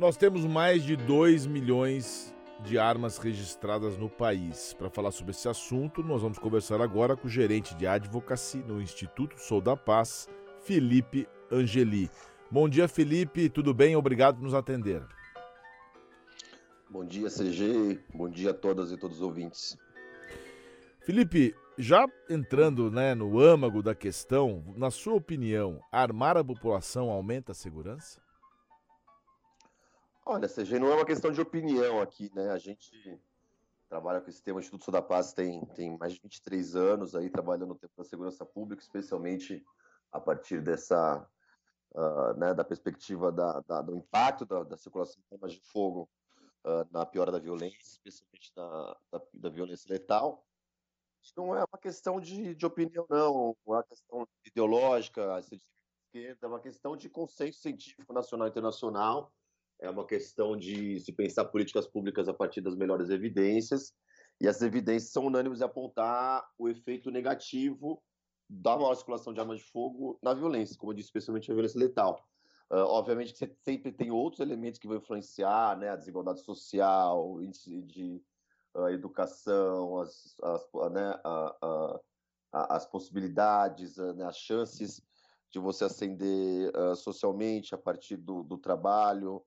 Nós temos mais de 2 milhões de armas registradas no país. Para falar sobre esse assunto, nós vamos conversar agora com o gerente de advocacy no Instituto Sou da Paz, Felipe Angeli. Bom dia, Felipe. Tudo bem? Obrigado por nos atender. Bom dia, CG. Bom dia a todas e todos os ouvintes. Felipe, já entrando né, no âmago da questão, na sua opinião, armar a população aumenta a segurança? Olha, CG, não é uma questão de opinião aqui, né? A gente trabalha com esse tema, o Instituto Sul da Paz tem, tem mais de 23 anos aí trabalhando no tempo da segurança pública, especialmente a partir dessa, uh, né, da perspectiva da, da, do impacto da, da circulação de armas de fogo uh, na piora da violência, especialmente da, da, da violência letal. Isso não é uma questão de, de opinião, não, não é uma questão ideológica, é uma questão de consenso científico nacional e internacional, é uma questão de se pensar políticas públicas a partir das melhores evidências, e as evidências são unânimes em apontar o efeito negativo da maior circulação de armas de fogo na violência, como eu disse, especialmente a violência letal. Uh, obviamente que você sempre tem outros elementos que vão influenciar, né, a desigualdade social, o índice de a educação, as, as, né, as possibilidades, né, as chances de você ascender uh, socialmente a partir do, do trabalho,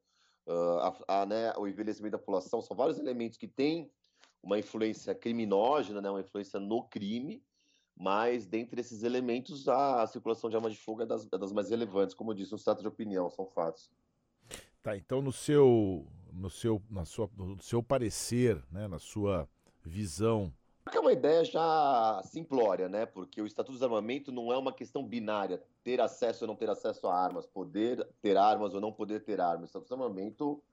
uh, a, né, o envelhecimento da população, são vários elementos que têm uma influência criminógena, né, uma influência no crime, mas dentre esses elementos a, circulação de armas de fogo é das, é das mais relevantes, como eu disse, não trata de opinião, são fatos. Tá, então no seu, no seu, na sua, no seu parecer, né, na sua visão. É uma ideia já simplória, né? Porque o Estatuto do Desarmamento não é uma questão binária, ter acesso ou não ter acesso a armas, poder ter armas ou não poder ter armas. O Estatuto do Desarmamento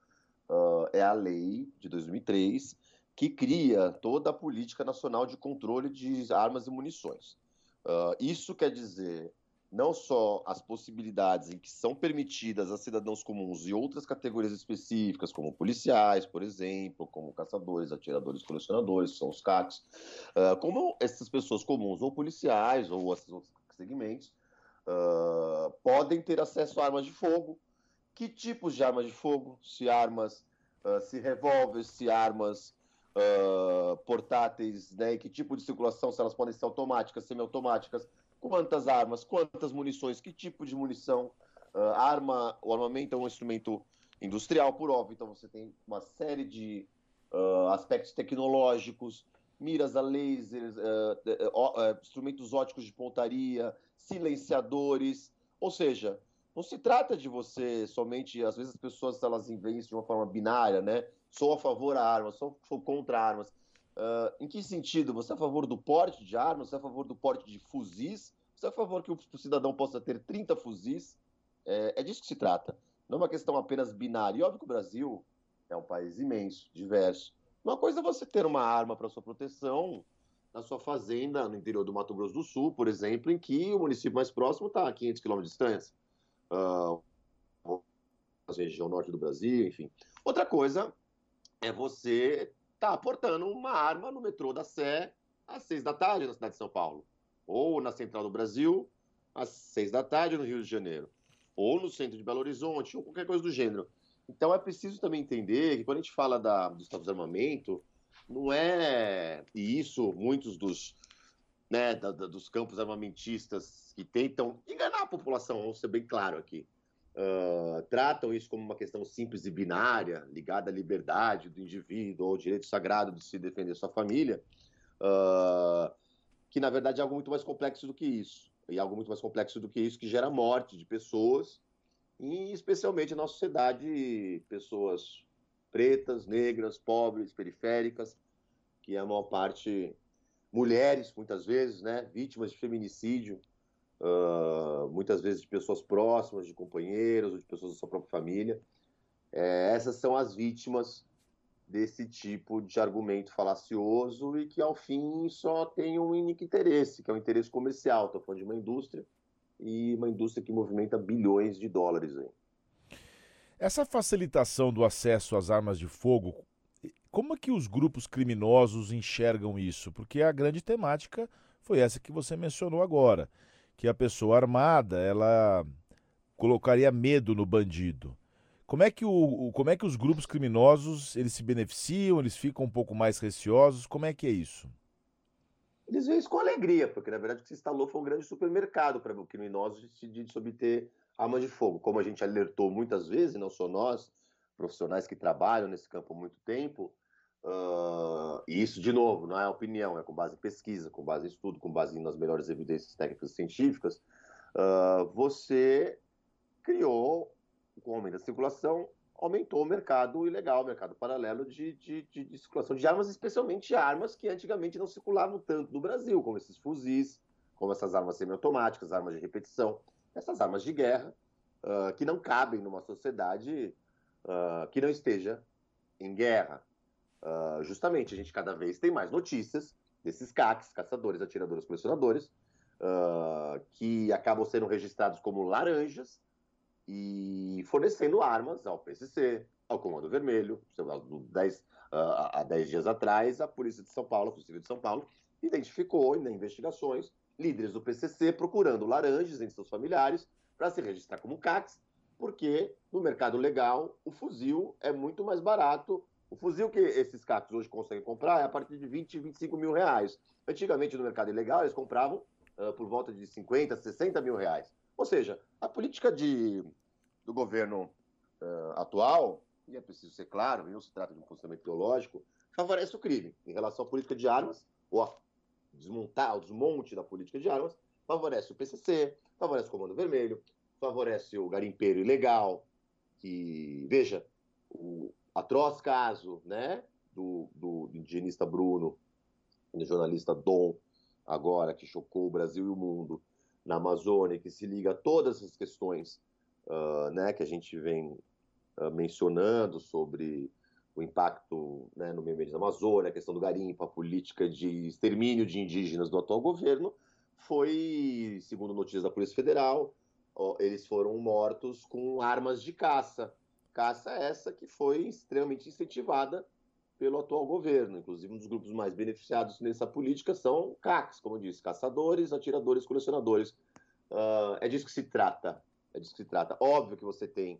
uh, é a lei de 2003 que cria toda a política nacional de controle de armas e munições. Uh, isso quer dizer não só as possibilidades em que são permitidas a cidadãos comuns e outras categorias específicas, como policiais, por exemplo, como caçadores, atiradores, colecionadores, são os CACs, uh, como essas pessoas comuns, ou policiais, ou esses outros segmentos, uh, podem ter acesso a armas de fogo. Que tipos de armas de fogo? Se armas, uh, se revólveres, se armas portáteis, né? E que tipo de circulação, se elas podem ser automáticas, semiautomáticas, quantas armas, quantas munições, que tipo de munição. Uh, arma, o armamento é um instrumento industrial, por óbvio, então você tem uma série de uh, aspectos tecnológicos, miras a lasers, uh, instrumentos óticos de pontaria, silenciadores, ou seja, não se trata de você somente, às vezes as pessoas elas isso de uma forma binária, né? Sou a favor da arma, sou, sou contra armas. Uh, em que sentido? Você é a favor do porte de armas? Você é a favor do porte de fuzis? Você é a favor que o, cidadão possa ter 30 fuzis? É, é, disso que se trata. Não é uma questão apenas binária. E óbvio que o Brasil é um país imenso, diverso. Uma coisa é você ter uma arma para sua proteção na sua fazenda, no interior do Mato Grosso do Sul, por exemplo, em que o município mais próximo está a 500 quilômetros de distância. Uh, região norte do Brasil, enfim. Outra coisa é você está aportando uma arma no metrô da Sé às seis da tarde na cidade de São Paulo, ou na Central do Brasil às seis da tarde no Rio de Janeiro, ou no centro de Belo Horizonte, ou qualquer coisa do gênero. Então é preciso também entender que quando a gente fala da, do estado de armamento, não é. E isso, muitos dos, né, da, da, dos campos armamentistas que tentam enganar a população, vamos ser bem claro aqui tratam isso como uma questão simples e binária, ligada à liberdade do indivíduo ou ao direito sagrado de se defender sua família, uh, que na verdade é algo muito mais complexo do que isso. E algo muito mais complexo do que isso que gera morte de pessoas, e especialmente na sociedade, pessoas pretas, negras, pobres, periféricas, que é a maior parte mulheres, muitas vezes, né, vítimas de feminicídio, uh, muitas vezes de pessoas próximas, de companheiros ou de pessoas da sua própria família. É, essas são as vítimas desse tipo de argumento falacioso e que, ao fim, só tem um único interesse, que é o um interesse comercial. Estou falando de uma indústria e uma indústria que movimenta bilhões de dólares. Aí. Essa facilitação do acesso às armas de fogo, como é que os grupos criminosos enxergam isso? Porque a grande temática foi essa que você mencionou agora que a pessoa armada ela colocaria medo no bandido. Como é que, o, como é que os grupos criminosos eles se beneficiam, eles ficam um pouco mais receosos? Como é que é isso? Eles veem isso com alegria, porque na verdade o que se instalou foi um grande supermercado para criminosos decidir de obter armas de fogo. Como a gente alertou muitas vezes, não só nós, profissionais que trabalham nesse campo há muito tempo, uh, e isso, de novo, não é opinião, é com base em pesquisa, com base em estudo, com base nas melhores evidências técnicas e científicas, uh, você criou, com o aumento da circulação, aumentou o mercado ilegal, o mercado paralelo de, de, de, de, circulação de armas, especialmente armas que antigamente não circulavam tanto no Brasil, como esses fuzis, como essas armas semiautomáticas, armas de repetição, essas armas de guerra, uh, que não cabem numa sociedade uh, que não esteja em guerra. Uh, justamente, a gente cada vez tem mais notícias desses CACs, caçadores, atiradores, colecionadores, que acabam sendo registrados como laranjas, e fornecendo armas ao PCC, ao Comando Vermelho. Dez, uh, há 10 dias atrás, a Polícia de São Paulo, a Polícia Civil de São Paulo, identificou em investigações líderes do PCC procurando laranjas entre seus familiares para se registrar como CACs, porque no mercado legal o fuzil é muito mais barato. O fuzil que esses CACs hoje conseguem comprar é a partir de 20, 25 mil reais. Antigamente, no mercado ilegal, eles compravam uh, por volta de 50, 60 mil reais. Ou seja, a política de do governo uh, atual, e é preciso ser claro, não se trata de um posicionamento teológico, favorece o crime. Em relação à política de armas, ou a desmontar, o desmonte da política de armas, favorece o PCC, favorece o Comando Vermelho, favorece o garimpeiro ilegal, que, veja, o atroz caso né, do, do, indigenista Bruno, do jornalista Dom, agora, que chocou o Brasil e o mundo na Amazônia, que se liga a todas as questões uh, né, que a gente vem uh, mencionando sobre o impacto né, no meio ambiente da Amazônia, a questão do garimpo, a política de extermínio de indígenas do atual governo, foi, segundo notícias da Polícia Federal, eles foram mortos com armas de caça. Caça essa que foi extremamente incentivada pelo atual governo. Inclusive, um dos grupos mais beneficiados nessa política são CACs, como eu disse, caçadores, atiradores, colecionadores. Uh, é disso que se trata. É disso que se trata. Óbvio que você tem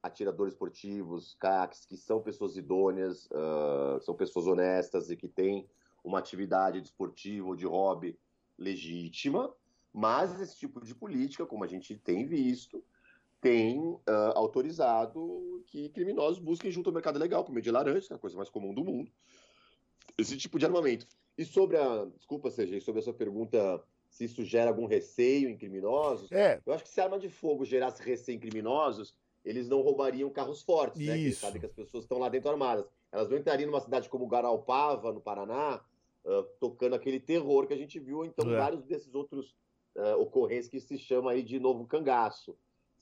atiradores esportivos, CACs, que são pessoas idôneas, uh, são pessoas honestas e que têm uma atividade desportiva ou de hobby legítima, mas esse tipo de política, como a gente tem visto, tem uh, autorizado que criminosos busquem junto ao mercado legal, por meio de laranja, que é a coisa mais comum do mundo, esse tipo de armamento. E sobre a. Desculpa, Sergei, sobre a sua pergunta se isso gera algum receio em criminosos. É. Eu acho que se a arma de fogo gerasse receio em criminosos, eles não roubariam carros fortes, né? Eles sabem que as pessoas estão lá dentro armadas. Elas não entrariam numa cidade como Garalpava, no Paraná, uh, tocando aquele terror que a gente viu, então, é. vários desses outros uh, ocorrências que se chama aí de novo cangaço.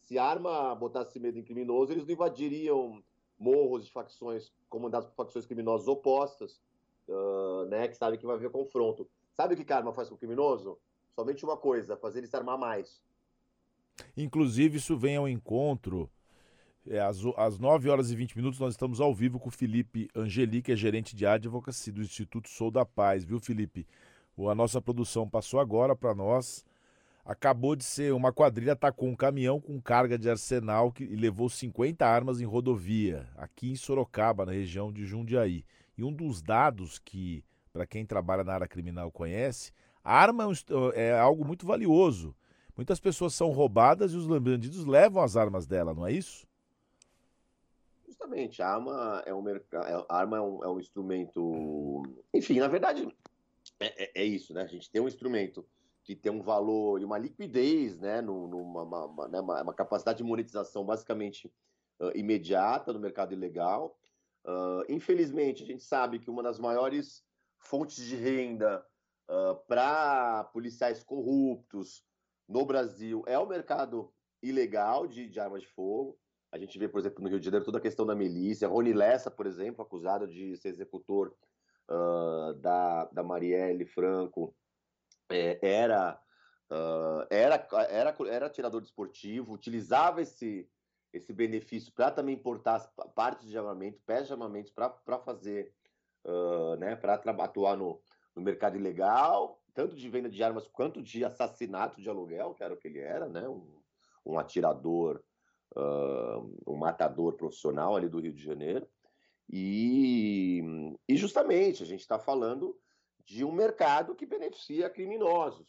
Se arma botasse medo em criminoso, eles não invadiriam morros de facções comandados por facções criminosas opostas, uh, né? Que sabem que vai haver confronto. Sabe o que a arma faz com o criminoso? somente uma coisa, fazer ele se armar mais. Inclusive, isso vem ao encontro. É, às, às 9 horas e 20 minutos, nós estamos ao vivo com o Felipe Angeli, que é gerente de advocacy do Instituto Sou da Paz, viu, Felipe? A nossa produção passou agora para nós. Acabou de ser uma quadrilha atacou um caminhão com carga de arsenal que, e levou 50 armas em rodovia, aqui em Sorocaba, na região de Jundiaí. E um dos dados que, para quem trabalha na área criminal conhece, arma é, é algo muito valioso. Muitas pessoas são roubadas e os bandidos levam as armas dela, não é isso? Justamente, a arma é um, a arma é um, é um instrumento. Enfim, na verdade, é, é, é, isso, né? A gente tem um instrumento que tem um valor e uma liquidez, né? Numa, uma, uma, né? uma, capacidade de monetização basicamente uh, imediata no mercado ilegal. Uh, infelizmente, a gente sabe que uma das maiores fontes de renda uh, para policiais corruptos no Brasil é o mercado ilegal de, de, armas de fogo. A gente vê, por exemplo, no Rio de Janeiro toda a questão da milícia. Rony Lessa, por exemplo, acusado de ser executor uh, da, da Marielle Franco, é, era, uh, era, era, era atirador desportivo, utilizava esse, esse benefício para também importar partes de armamento, pés de armamentos para fazer, uh, né, para atuar no, no mercado ilegal, tanto de venda de armas quanto de assassinato de aluguel, que era o que ele era, né? Um, um atirador uh, um matador profissional ali do Rio de Janeiro. E, e justamente a gente está falando de um mercado que beneficia criminosos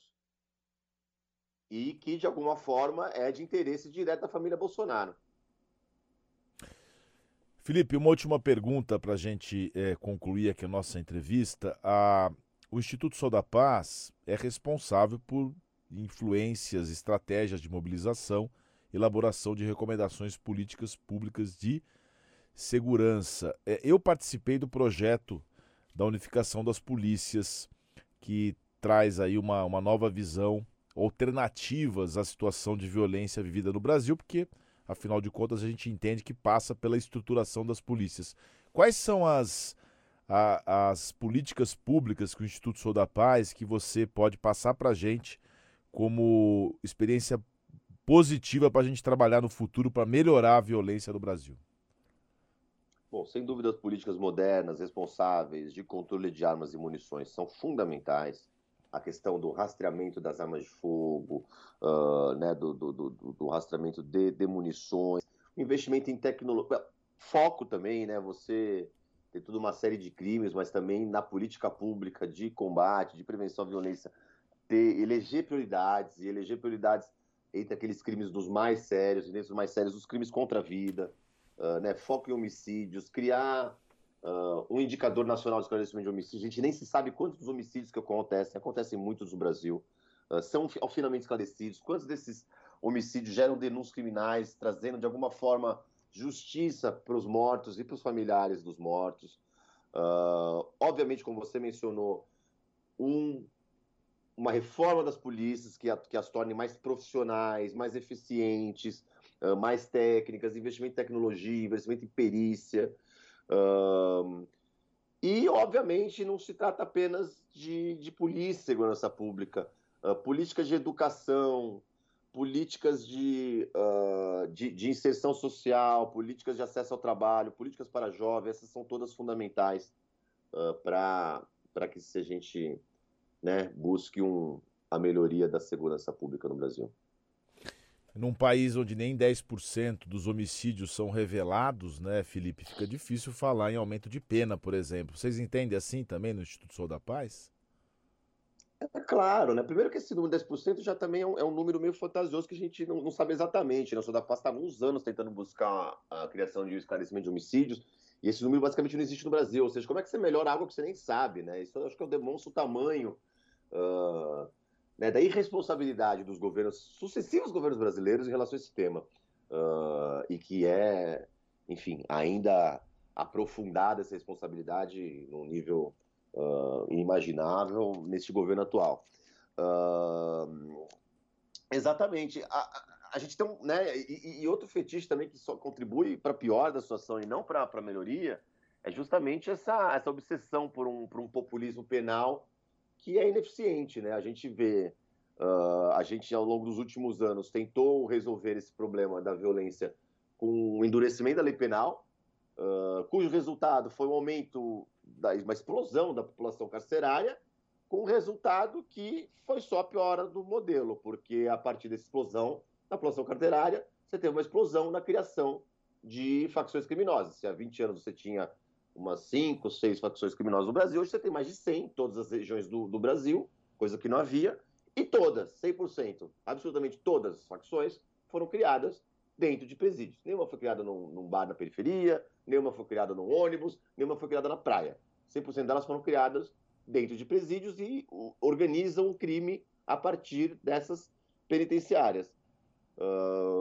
e que, de alguma forma, é de interesse direto da família Bolsonaro. Felipe, uma última pergunta para a gente é, concluir aqui a nossa entrevista. A, o Instituto Sol da Paz é responsável por influências, estratégias de mobilização, elaboração de recomendações políticas públicas de segurança. É, eu participei do projeto da unificação das polícias, que traz aí uma, uma nova visão, alternativas à situação de violência vivida no Brasil, porque, afinal de contas, a gente entende que passa pela estruturação das polícias. Quais são as, a, as políticas públicas que o Instituto Sou da Paz que você pode passar para a gente como experiência positiva para a gente trabalhar no futuro para melhorar a violência no Brasil? Bom, sem dúvida, as políticas modernas, responsáveis de controle de armas e munições são fundamentais. A questão do rastreamento das armas de fogo, uh, né, do, do, do, do, rastreamento de, de munições, investimento em tecnologia, foco também, né? Você tem toda uma série de crimes, mas também na política pública de combate, de prevenção à violência, ter, eleger prioridades e eleger prioridades entre aqueles crimes dos mais sérios, e dentre os mais sérios, os crimes contra a vida, uh, né, foco em homicídios, criar uh, um indicador nacional de esclarecimento de homicídios. A gente nem se sabe quantos homicídios que acontecem, acontecem muitos no Brasil, uh, são finalmente esclarecidos, quantos desses homicídios geram denúncias criminais, trazendo de alguma forma justiça para os mortos e para os familiares dos mortos. obviamente, como você mencionou, um uma reforma das polícias que, a, que, as torne mais profissionais, mais eficientes, uh, mais técnicas, investimento em tecnologia, investimento em perícia. Uh, e, obviamente, não se trata apenas de, de polícia e segurança pública. Uh, políticas de educação, políticas de, de, de, inserção social, políticas de acesso ao trabalho, políticas para jovens, essas são todas fundamentais para que a gente né, busque um, a melhoria da segurança pública no Brasil. Num país onde nem 10% dos homicídios são revelados, né, Felipe, fica difícil falar em aumento de pena, por exemplo. Vocês entendem assim também no Instituto Sou da Paz? É claro, né? Primeiro que esse número de 10% já também é um, é um, número meio fantasioso que a gente não, não sabe exatamente. Né? O Sou da Paz está há uns anos tentando buscar a, a criação de esclarecimento de homicídios e esse número basicamente não existe no Brasil. Ou seja, como é que você melhora algo que você nem sabe, né? Isso eu acho que eu demonstro o tamanho uh, né, da irresponsabilidade dos governos, sucessivos governos brasileiros em relação a esse tema. Uh, e que é, enfim, ainda aprofundada essa responsabilidade num nível uh, inimaginável neste governo atual. Uh, exatamente. A, a, gente tem um. Né, e, e, outro fetiche também que só contribui para pior da situação e não para melhoria é justamente essa, essa obsessão por um, por um populismo penal que é ineficiente, né? A gente vê, uh, a gente ao longo dos últimos anos tentou resolver esse problema da violência com o endurecimento da lei penal, uh, cujo resultado foi um aumento, da, uma explosão da população carcerária, com o resultado que foi só a piora do modelo, porque a partir dessa explosão da população carcerária, você teve uma explosão na criação de facções criminosas. Se há 20 anos você tinha umas cinco, seis facções criminosas no Brasil. Hoje você tem mais de 100 em todas as regiões do, do Brasil, coisa que não havia. E todas, 100%, absolutamente todas as facções foram criadas dentro de presídios. Nenhuma foi criada num, num bar na periferia, nenhuma foi criada num ônibus, nenhuma foi criada na praia. 100% delas foram criadas dentro de presídios e organizam o crime a partir dessas penitenciárias.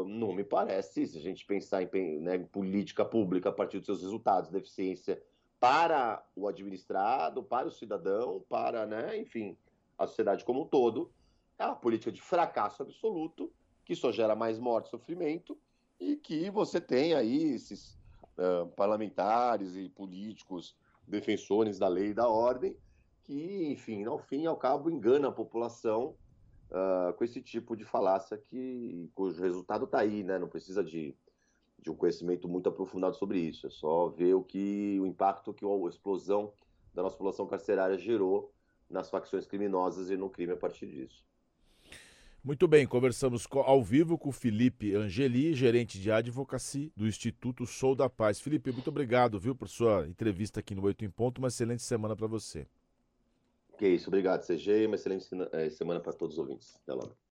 Não me parece, se a gente pensar em, né, política pública a partir dos seus resultados de eficiência para o administrado, para o cidadão, para, né, enfim, a sociedade como um todo, é uma política de fracasso absoluto, que só gera mais morte e sofrimento, e que você tem aí esses uh, parlamentares e políticos defensores da lei e da ordem, que, enfim, ao fim e ao cabo, enganam a população uh, com esse tipo de falácia que cujo resultado está aí, né? Não precisa de, de um conhecimento muito aprofundado sobre isso. É só ver o que o impacto que a explosão da nossa população carcerária gerou nas facções criminosas e no crime a partir disso. Muito bem, conversamos ao vivo com Felipe Angeli, gerente de advocacia do Instituto Sou da Paz. Felipe, muito obrigado, viu, por sua entrevista aqui no Oito em Ponto. Uma excelente semana para você. Que é isso, obrigado, CG, uma excelente eh, semana para todos os ouvintes. Até logo.